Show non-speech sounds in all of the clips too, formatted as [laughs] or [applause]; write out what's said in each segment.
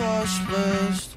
verspricht.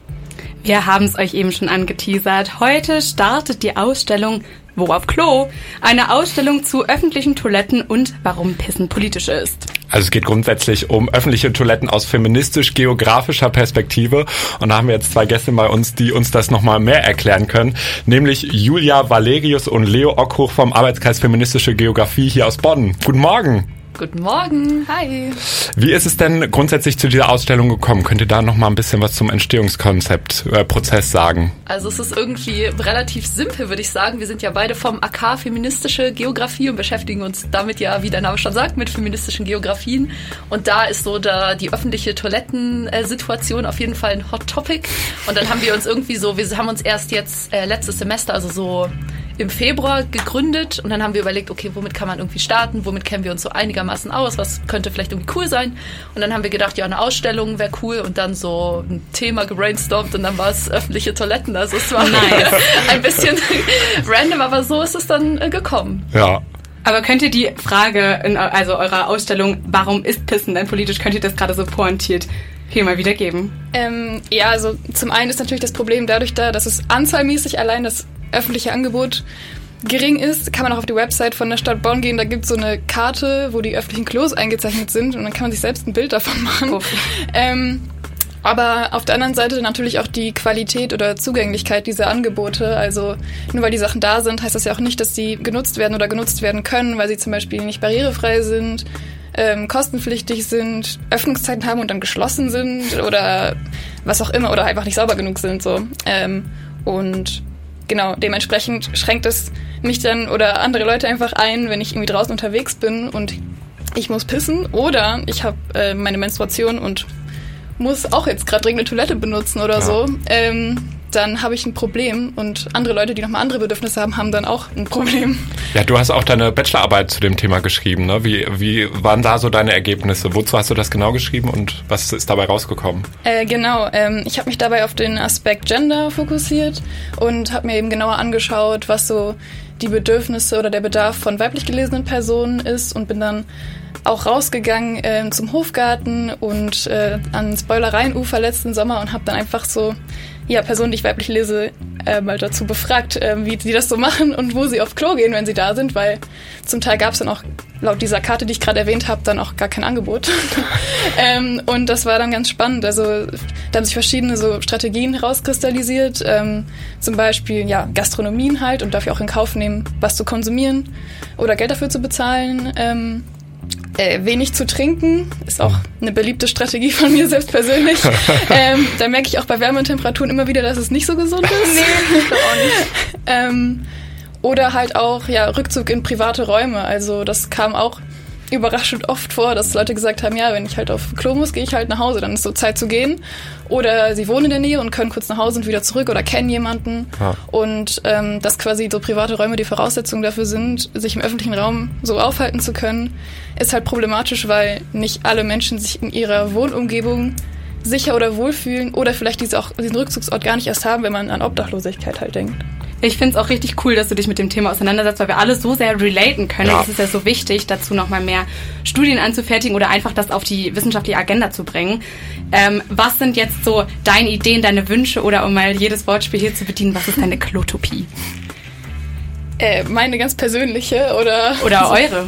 Wir haben es euch eben schon angeteasert. Heute startet die Ausstellung Wo auf Klo? Eine Ausstellung zu öffentlichen Toiletten und warum Pissen politisch ist. Also es geht grundsätzlich um öffentliche Toiletten aus feministisch-geografischer Perspektive. Und da haben wir jetzt zwei Gäste bei uns, die uns das nochmal mehr erklären können. Nämlich Julia Valerius und Leo Ockhoch vom Arbeitskreis Feministische Geografie hier aus Bonn. Guten Morgen. Guten Morgen, hi. Wie ist es denn grundsätzlich zu dieser Ausstellung gekommen? Könnt ihr da noch mal ein bisschen was zum Entstehungskonzept, äh, Prozess sagen? Also es ist irgendwie relativ simpel, würde ich sagen. Wir sind ja beide vom AK Feministische Geografie und beschäftigen uns damit ja, wie der Name schon sagt, mit feministischen Geografien. Und da ist so da die öffentliche Toilettensituation auf jeden Fall ein Hot Topic. Und dann haben wir uns irgendwie so, wir haben uns erst jetzt äh, letztes Semester, also so im Februar gegründet und dann haben wir überlegt, okay, womit kann man irgendwie starten, womit kennen wir uns so einigermaßen aus, was könnte vielleicht irgendwie cool sein. Und dann haben wir gedacht, ja, eine Ausstellung wäre cool und dann so ein Thema gebrainstormt und dann war es öffentliche Toiletten. Also es war nice. [laughs] ein bisschen [laughs] random, aber so ist es dann äh, gekommen. Ja. Aber könnt ihr die Frage in also eurer Ausstellung, warum ist Pissen denn politisch, könnt ihr das gerade so pointiert hier mal wiedergeben? Ähm, ja, also zum einen ist natürlich das Problem dadurch da, dass es anzahlmäßig allein das öffentliche Angebot gering ist, kann man auch auf die Website von der Stadt Bonn gehen. Da gibt es so eine Karte, wo die öffentlichen Klos eingezeichnet sind und dann kann man sich selbst ein Bild davon machen. Ähm, aber auf der anderen Seite natürlich auch die Qualität oder Zugänglichkeit dieser Angebote. Also nur weil die Sachen da sind, heißt das ja auch nicht, dass sie genutzt werden oder genutzt werden können, weil sie zum Beispiel nicht barrierefrei sind, ähm, kostenpflichtig sind, Öffnungszeiten haben und dann geschlossen sind oder was auch immer oder einfach nicht sauber genug sind. So. Ähm, und genau, dementsprechend schränkt es mich dann oder andere Leute einfach ein, wenn ich irgendwie draußen unterwegs bin und ich muss pissen oder ich habe äh, meine Menstruation und muss auch jetzt gerade dringend eine Toilette benutzen oder ja. so. Ähm, dann habe ich ein Problem und andere Leute, die nochmal andere Bedürfnisse haben, haben dann auch ein Problem. Ja, du hast auch deine Bachelorarbeit zu dem Thema geschrieben. Ne? Wie, wie waren da so deine Ergebnisse? Wozu hast du das genau geschrieben und was ist dabei rausgekommen? Äh, genau, ähm, ich habe mich dabei auf den Aspekt Gender fokussiert und habe mir eben genauer angeschaut, was so die Bedürfnisse oder der Bedarf von weiblich gelesenen Personen ist und bin dann auch rausgegangen äh, zum Hofgarten und äh, ans Beulereinufer letzten Sommer und habe dann einfach so ja, Personen, die ich weiblich lese, äh, mal dazu befragt, äh, wie sie das so machen und wo sie auf Klo gehen, wenn sie da sind, weil zum Teil gab es dann auch laut dieser Karte, die ich gerade erwähnt habe, dann auch gar kein Angebot. [laughs] ähm, und das war dann ganz spannend. Also da haben sich verschiedene so Strategien herauskristallisiert, ähm, zum Beispiel ja Gastronomien halt und dafür auch in Kauf nehmen, was zu konsumieren oder Geld dafür zu bezahlen. Ähm, äh, wenig zu trinken ist auch eine beliebte Strategie von mir selbst persönlich. [laughs] ähm, da merke ich auch bei Wärme und Temperaturen immer wieder, dass es nicht so gesund ist. nee, ich auch nicht. [laughs] ähm, oder halt auch ja Rückzug in private Räume. Also das kam auch überraschend oft vor, dass Leute gesagt haben, ja, wenn ich halt auf Klo muss, gehe ich halt nach Hause, dann ist so Zeit zu gehen. Oder sie wohnen in der Nähe und können kurz nach Hause und wieder zurück oder kennen jemanden. Ja. Und ähm, dass quasi so private Räume die Voraussetzung dafür sind, sich im öffentlichen Raum so aufhalten zu können, ist halt problematisch, weil nicht alle Menschen sich in ihrer Wohnumgebung sicher oder wohlfühlen oder vielleicht diese auch, diesen Rückzugsort gar nicht erst haben, wenn man an Obdachlosigkeit halt denkt. Ich finde es auch richtig cool, dass du dich mit dem Thema auseinandersetzt, weil wir alle so sehr relaten können. Ja. Es ist ja so wichtig, dazu nochmal mehr Studien anzufertigen oder einfach das auf die wissenschaftliche Agenda zu bringen. Ähm, was sind jetzt so deine Ideen, deine Wünsche oder um mal jedes Wortspiel hier zu bedienen, was ist deine Klotopie? Äh, meine ganz persönliche oder... Oder eure.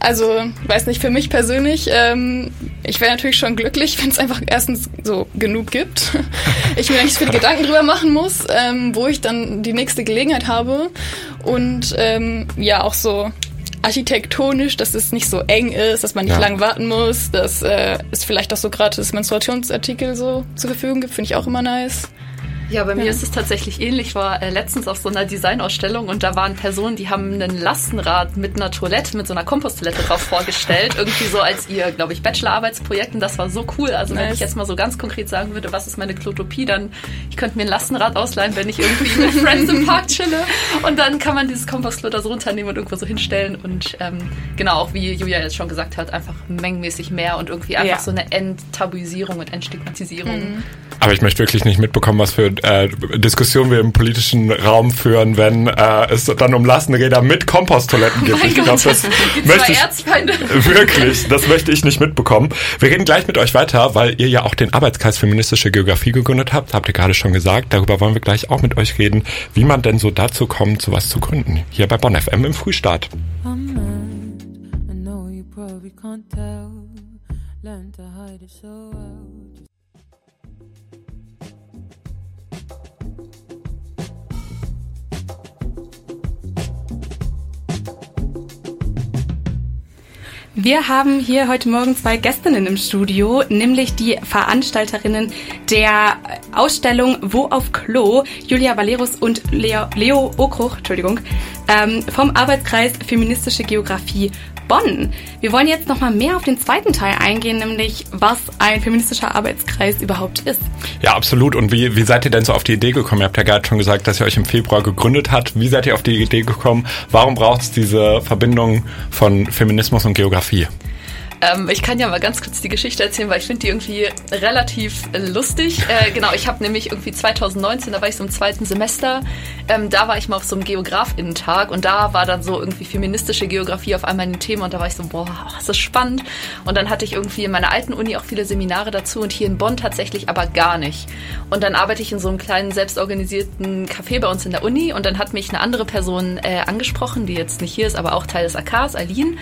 Also, weiß nicht, für mich persönlich, ähm, ich wäre natürlich schon glücklich, wenn es einfach erstens so genug gibt. [laughs] ich mir nicht viele Gedanken drüber machen muss, ähm, wo ich dann die nächste Gelegenheit habe. Und ähm, ja, auch so architektonisch, dass es nicht so eng ist, dass man nicht ja. lang warten muss, dass äh, es vielleicht auch so gratis Menstruationsartikel so zur Verfügung gibt, finde ich auch immer nice. Ja, bei mir ja. ist es tatsächlich ähnlich. Ich war äh, letztens auf so einer Designausstellung und da waren Personen, die haben einen Lastenrad mit einer Toilette, mit so einer Komposttoilette drauf vorgestellt. Irgendwie so als ihr, glaube ich, Bachelorarbeitsprojekt und das war so cool. Also nice. wenn ich jetzt mal so ganz konkret sagen würde, was ist meine Klotopie, dann ich könnte mir ein Lastenrad ausleihen, wenn ich irgendwie mit [laughs] Friends im Park chille und dann kann man dieses Kompostklo da so runternehmen und irgendwo so hinstellen und ähm, genau, auch wie Julia jetzt schon gesagt hat, einfach mengenmäßig mehr und irgendwie einfach ja. so eine Enttabuisierung und Entstigmatisierung. Mhm. Aber ich möchte wirklich nicht mitbekommen, was für äh, Diskussionen wir im politischen Raum führen, wenn äh, es dann um Lastenräder mit Komposttoiletten geht. ich glaube, das [laughs] möchte ich [laughs] wirklich, das möchte ich nicht mitbekommen. Wir reden gleich mit euch weiter, weil ihr ja auch den Arbeitskreis Feministische Geografie gegründet habt, habt ihr gerade schon gesagt. Darüber wollen wir gleich auch mit euch reden, wie man denn so dazu kommt, sowas zu gründen. Hier bei Bonn FM im Frühstart. Wir haben hier heute Morgen zwei Gästinnen im Studio, nämlich die Veranstalterinnen der Ausstellung Wo auf Klo, Julia Valerus und Leo, Leo Okruch, Entschuldigung, ähm, vom Arbeitskreis Feministische Geografie Bonn. Wir wollen jetzt nochmal mehr auf den zweiten Teil eingehen, nämlich was ein feministischer Arbeitskreis überhaupt ist. Ja, absolut. Und wie, wie seid ihr denn so auf die Idee gekommen? Ihr habt ja gerade schon gesagt, dass ihr euch im Februar gegründet habt. Wie seid ihr auf die Idee gekommen? Warum braucht es diese Verbindung von Feminismus und Geografie? Ähm, ich kann ja mal ganz kurz die Geschichte erzählen, weil ich finde die irgendwie relativ lustig. Äh, genau, ich habe nämlich irgendwie 2019, da war ich so im zweiten Semester, ähm, da war ich mal auf so einem Geografinnentag und da war dann so irgendwie feministische Geografie auf einmal ein Thema und da war ich so, boah, das ist spannend. Und dann hatte ich irgendwie in meiner alten Uni auch viele Seminare dazu und hier in Bonn tatsächlich aber gar nicht. Und dann arbeite ich in so einem kleinen selbstorganisierten Café bei uns in der Uni und dann hat mich eine andere Person äh, angesprochen, die jetzt nicht hier ist, aber auch Teil des AKs, Aline.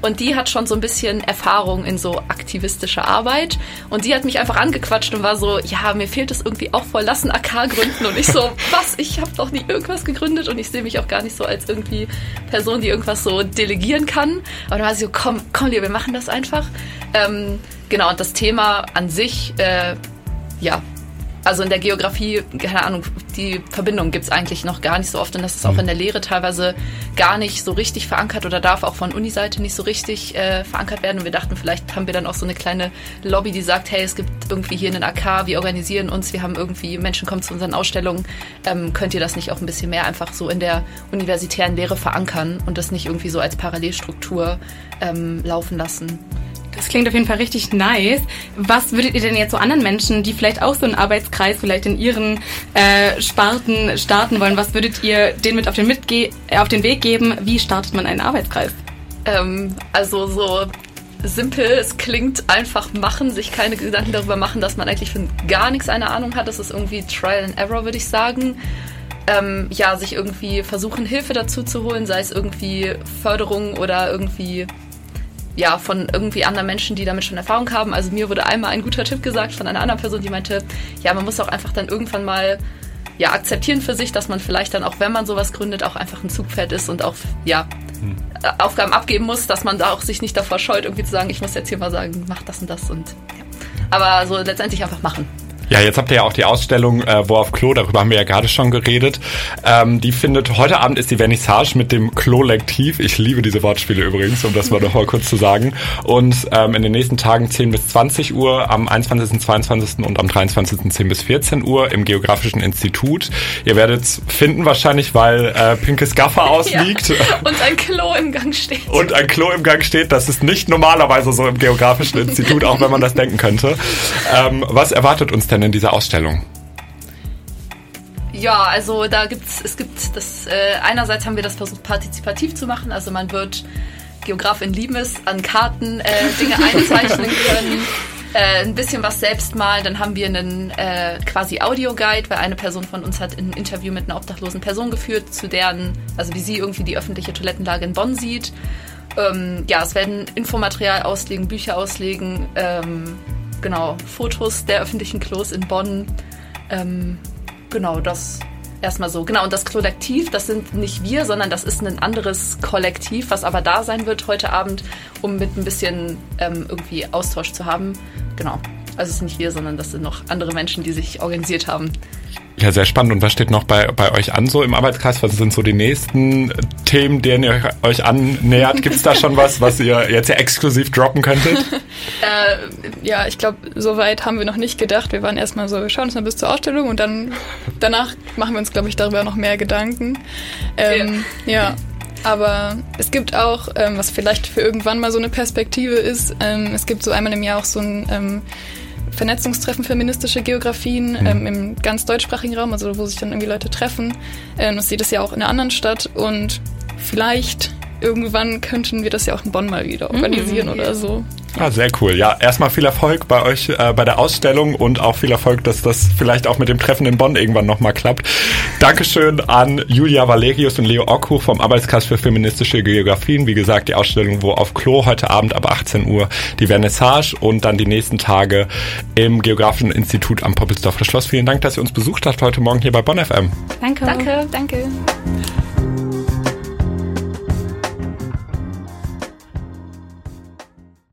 Und die hat schon so ein bisschen Erfahrung in so aktivistischer Arbeit. Und die hat mich einfach angequatscht und war so, ja, mir fehlt es irgendwie auch voll, lassen AK gründen. Und ich so, [laughs] was? Ich habe doch nie irgendwas gegründet und ich sehe mich auch gar nicht so als irgendwie Person, die irgendwas so delegieren kann. Aber dann war sie so, komm, komm, wir machen das einfach. Ähm, genau, und das Thema an sich, äh, ja, also in der Geografie, keine Ahnung, die Verbindung gibt es eigentlich noch gar nicht so oft und das ist auch mhm. in der Lehre teilweise gar nicht so richtig verankert oder darf auch von Uniseite nicht so richtig äh, verankert werden. Und wir dachten, vielleicht haben wir dann auch so eine kleine Lobby, die sagt, hey, es gibt irgendwie hier einen AK, wir organisieren uns, wir haben irgendwie, Menschen kommen zu unseren Ausstellungen, ähm, könnt ihr das nicht auch ein bisschen mehr einfach so in der universitären Lehre verankern und das nicht irgendwie so als Parallelstruktur ähm, laufen lassen? Das klingt auf jeden Fall richtig nice. Was würdet ihr denn jetzt so anderen Menschen, die vielleicht auch so einen Arbeitskreis vielleicht in ihren äh, Sparten starten wollen, was würdet ihr denen mit auf den, Mitge äh, auf den Weg geben? Wie startet man einen Arbeitskreis? Ähm, also so simpel, es klingt einfach machen, sich keine Gedanken darüber machen, dass man eigentlich von gar nichts eine Ahnung hat. Das ist irgendwie Trial and Error, würde ich sagen. Ähm, ja, sich irgendwie versuchen, Hilfe dazu zu holen, sei es irgendwie Förderung oder irgendwie ja, von irgendwie anderen Menschen, die damit schon Erfahrung haben. Also mir wurde einmal ein guter Tipp gesagt von einer anderen Person, die meinte, ja, man muss auch einfach dann irgendwann mal ja, akzeptieren für sich, dass man vielleicht dann auch, wenn man sowas gründet, auch einfach ein Zugpferd ist und auch, ja, hm. Aufgaben abgeben muss, dass man da auch sich nicht davor scheut, irgendwie zu sagen, ich muss jetzt hier mal sagen, mach das und das und ja. Aber so letztendlich einfach machen. Ja, jetzt habt ihr ja auch die Ausstellung äh, Wo auf Klo, darüber haben wir ja gerade schon geredet. Ähm, die findet, heute Abend ist die Vernissage mit dem Klo-Lektiv. Ich liebe diese Wortspiele übrigens, um das mal noch mal kurz zu sagen. Und ähm, in den nächsten Tagen 10 bis 20 Uhr, am 21., 22. und am 23. 10 bis 14 Uhr im Geografischen Institut. Ihr werdet es finden wahrscheinlich, weil äh, pinkes Gaffer [laughs] ausliegt. Ja, und ein Klo im Gang steht. Und ein Klo im Gang steht. Das ist nicht normalerweise so im Geografischen Institut, auch wenn man das denken könnte. Ähm, was erwartet uns denn denn in dieser Ausstellung? Ja, also da gibt's, es gibt das, äh, einerseits haben wir das versucht partizipativ zu machen, also man wird Geografin lieben es, an Karten äh, Dinge [laughs] einzeichnen können, äh, ein bisschen was selbst malen, dann haben wir einen äh, quasi Audioguide, weil eine Person von uns hat ein Interview mit einer obdachlosen Person geführt, zu deren, also wie sie irgendwie die öffentliche Toilettenlage in Bonn sieht. Ähm, ja, es werden Infomaterial auslegen, Bücher auslegen, ähm, genau, Fotos der öffentlichen Klos in Bonn. Ähm, genau, das erstmal so. Genau, und das Kollektiv, das sind nicht wir, sondern das ist ein anderes Kollektiv, was aber da sein wird heute Abend, um mit ein bisschen ähm, irgendwie Austausch zu haben. Genau. Also es sind nicht wir, sondern das sind noch andere Menschen, die sich organisiert haben. Ja, sehr spannend. Und was steht noch bei, bei euch an so im Arbeitskreis? Was sind so die nächsten Themen, denen ihr euch annähert? Gibt es da schon was, was ihr jetzt exklusiv droppen könntet? [laughs] äh, ja, ich glaube, so weit haben wir noch nicht gedacht. Wir waren erstmal so, wir schauen uns mal bis zur Ausstellung und dann danach machen wir uns, glaube ich, darüber noch mehr Gedanken. Ähm, ja. ja. Aber es gibt auch, ähm, was vielleicht für irgendwann mal so eine Perspektive ist, ähm, es gibt so einmal im Jahr auch so ein ähm, Vernetzungstreffen feministische Geografien mhm. ähm, im ganz deutschsprachigen Raum, also wo sich dann irgendwie Leute treffen. Ähm, das sieht es ja auch in einer anderen Stadt und vielleicht irgendwann könnten wir das ja auch in Bonn mal wieder organisieren mhm. oder so. Ah, sehr cool. Ja, erstmal viel Erfolg bei euch äh, bei der Ausstellung und auch viel Erfolg, dass das vielleicht auch mit dem Treffen in Bonn irgendwann nochmal klappt. Dankeschön an Julia Valerius und Leo Ockhuch vom Arbeitskreis für feministische Geografien. Wie gesagt, die Ausstellung wo auf Klo heute Abend ab 18 Uhr die Vernissage und dann die nächsten Tage im Geografischen Institut am Poppelsdorfer Schloss. Vielen Dank, dass ihr uns besucht habt heute Morgen hier bei Bonn FM. Danke. Danke. Danke.